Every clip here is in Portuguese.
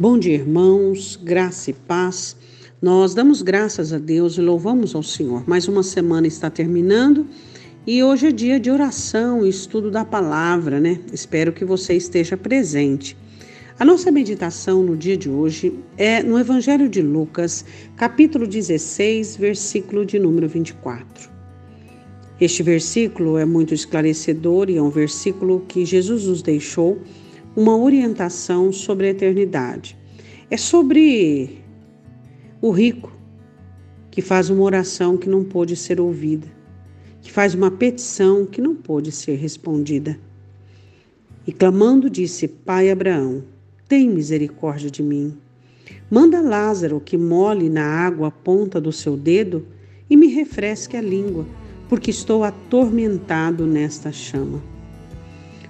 Bom dia, irmãos, graça e paz. Nós damos graças a Deus e louvamos ao Senhor. Mais uma semana está terminando e hoje é dia de oração e estudo da palavra, né? Espero que você esteja presente. A nossa meditação no dia de hoje é no Evangelho de Lucas, capítulo 16, versículo de número 24. Este versículo é muito esclarecedor e é um versículo que Jesus nos deixou uma orientação sobre a eternidade. É sobre o rico que faz uma oração que não pôde ser ouvida, que faz uma petição que não pôde ser respondida. E clamando disse: Pai Abraão, tem misericórdia de mim. Manda Lázaro que mole na água a ponta do seu dedo e me refresque a língua, porque estou atormentado nesta chama.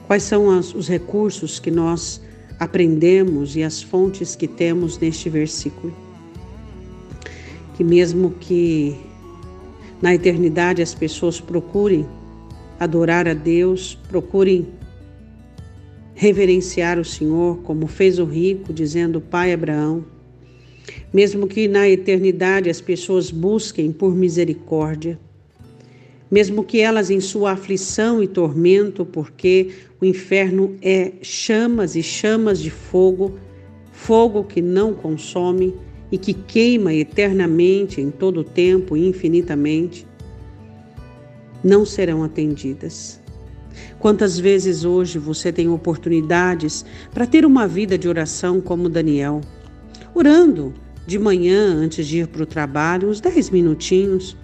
Quais são as, os recursos que nós aprendemos e as fontes que temos neste versículo? Que mesmo que na eternidade as pessoas procurem adorar a Deus, procurem reverenciar o Senhor, como fez o rico, dizendo: Pai Abraão. Mesmo que na eternidade as pessoas busquem por misericórdia, mesmo que elas em sua aflição e tormento, porque o inferno é chamas e chamas de fogo, fogo que não consome e que queima eternamente, em todo o tempo e infinitamente, não serão atendidas. Quantas vezes hoje você tem oportunidades para ter uma vida de oração como Daniel, orando de manhã antes de ir para o trabalho, uns 10 minutinhos,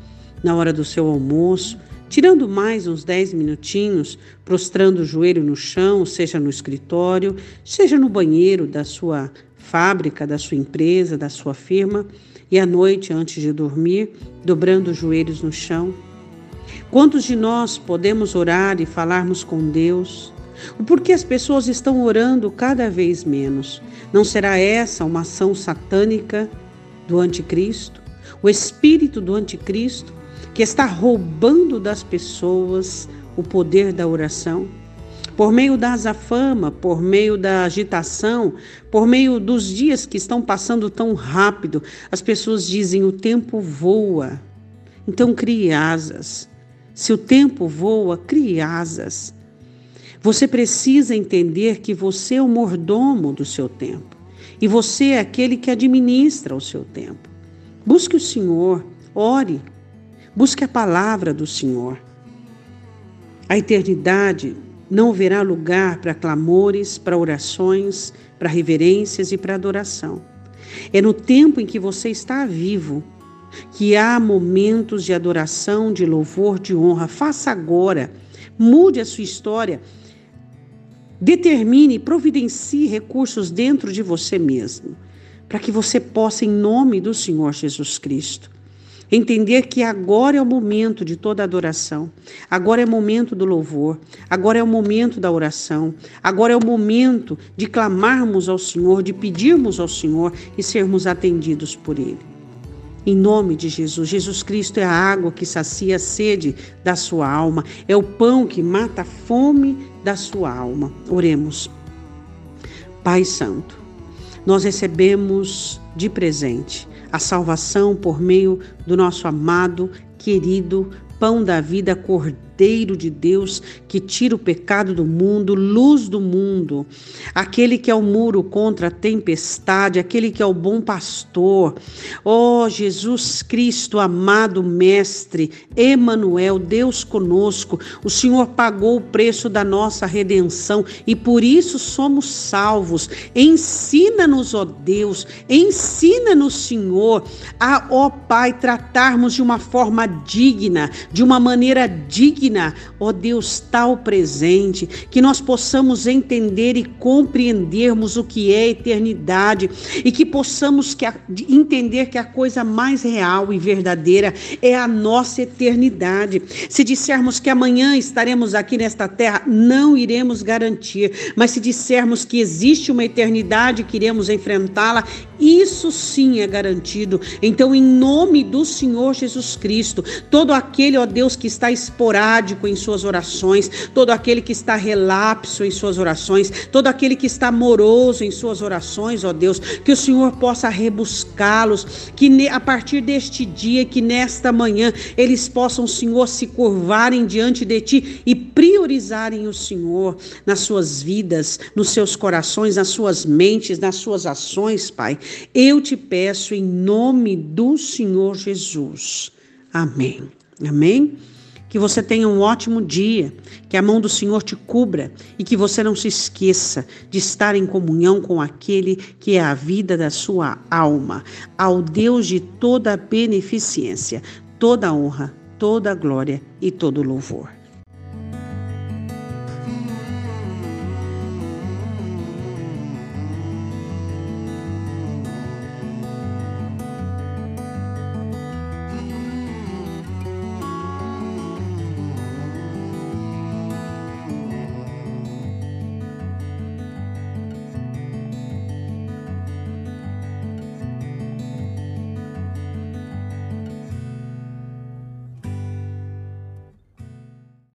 na hora do seu almoço, tirando mais uns 10 minutinhos, prostrando o joelho no chão, seja no escritório, seja no banheiro da sua fábrica, da sua empresa, da sua firma, e à noite, antes de dormir, dobrando os joelhos no chão. Quantos de nós podemos orar e falarmos com Deus? O porquê as pessoas estão orando cada vez menos? Não será essa uma ação satânica do anticristo? O espírito do anticristo que está roubando das pessoas o poder da oração? Por meio da azafama, por meio da agitação, por meio dos dias que estão passando tão rápido, as pessoas dizem: o tempo voa. Então crie asas. Se o tempo voa, crie asas. Você precisa entender que você é o mordomo do seu tempo e você é aquele que administra o seu tempo. Busque o Senhor, ore, busque a palavra do Senhor. A eternidade não verá lugar para clamores, para orações, para reverências e para adoração. É no tempo em que você está vivo que há momentos de adoração, de louvor, de honra. Faça agora. Mude a sua história. Determine, providencie recursos dentro de você mesmo, para que você possa, em nome do Senhor Jesus Cristo, Entender que agora é o momento de toda adoração, agora é o momento do louvor, agora é o momento da oração, agora é o momento de clamarmos ao Senhor, de pedirmos ao Senhor e sermos atendidos por Ele. Em nome de Jesus, Jesus Cristo é a água que sacia a sede da sua alma, é o pão que mata a fome da sua alma. Oremos. Pai Santo, nós recebemos de presente a salvação por meio do nosso amado, querido pão da vida, Cordeiro Cordeiro de Deus que tira o pecado do mundo, luz do mundo, aquele que é o muro contra a tempestade, aquele que é o bom pastor. Ó oh, Jesus Cristo, amado Mestre, Emanuel, Deus conosco, o Senhor pagou o preço da nossa redenção e por isso somos salvos. Ensina-nos, ó Deus, ensina-nos, Senhor, a, ó Pai, tratarmos de uma forma digna, de uma maneira digna digna, ó Deus, tal presente, que nós possamos entender e compreendermos o que é eternidade e que possamos que a, entender que a coisa mais real e verdadeira é a nossa eternidade. Se dissermos que amanhã estaremos aqui nesta terra, não iremos garantir, mas se dissermos que existe uma eternidade que iremos enfrentá-la, isso sim é garantido. Então, em nome do Senhor Jesus Cristo, todo aquele, ó Deus, que está exporado, sádico em suas orações, todo aquele que está relapso em suas orações, todo aquele que está moroso em suas orações, ó Deus, que o Senhor possa rebuscá-los, que a partir deste dia, que nesta manhã eles possam, Senhor, se curvarem diante de Ti e priorizarem o Senhor nas suas vidas, nos seus corações, nas suas mentes, nas suas ações, Pai. Eu te peço em nome do Senhor Jesus. Amém. Amém. Que você tenha um ótimo dia, que a mão do Senhor te cubra e que você não se esqueça de estar em comunhão com aquele que é a vida da sua alma, ao Deus de toda beneficência, toda honra, toda glória e todo louvor.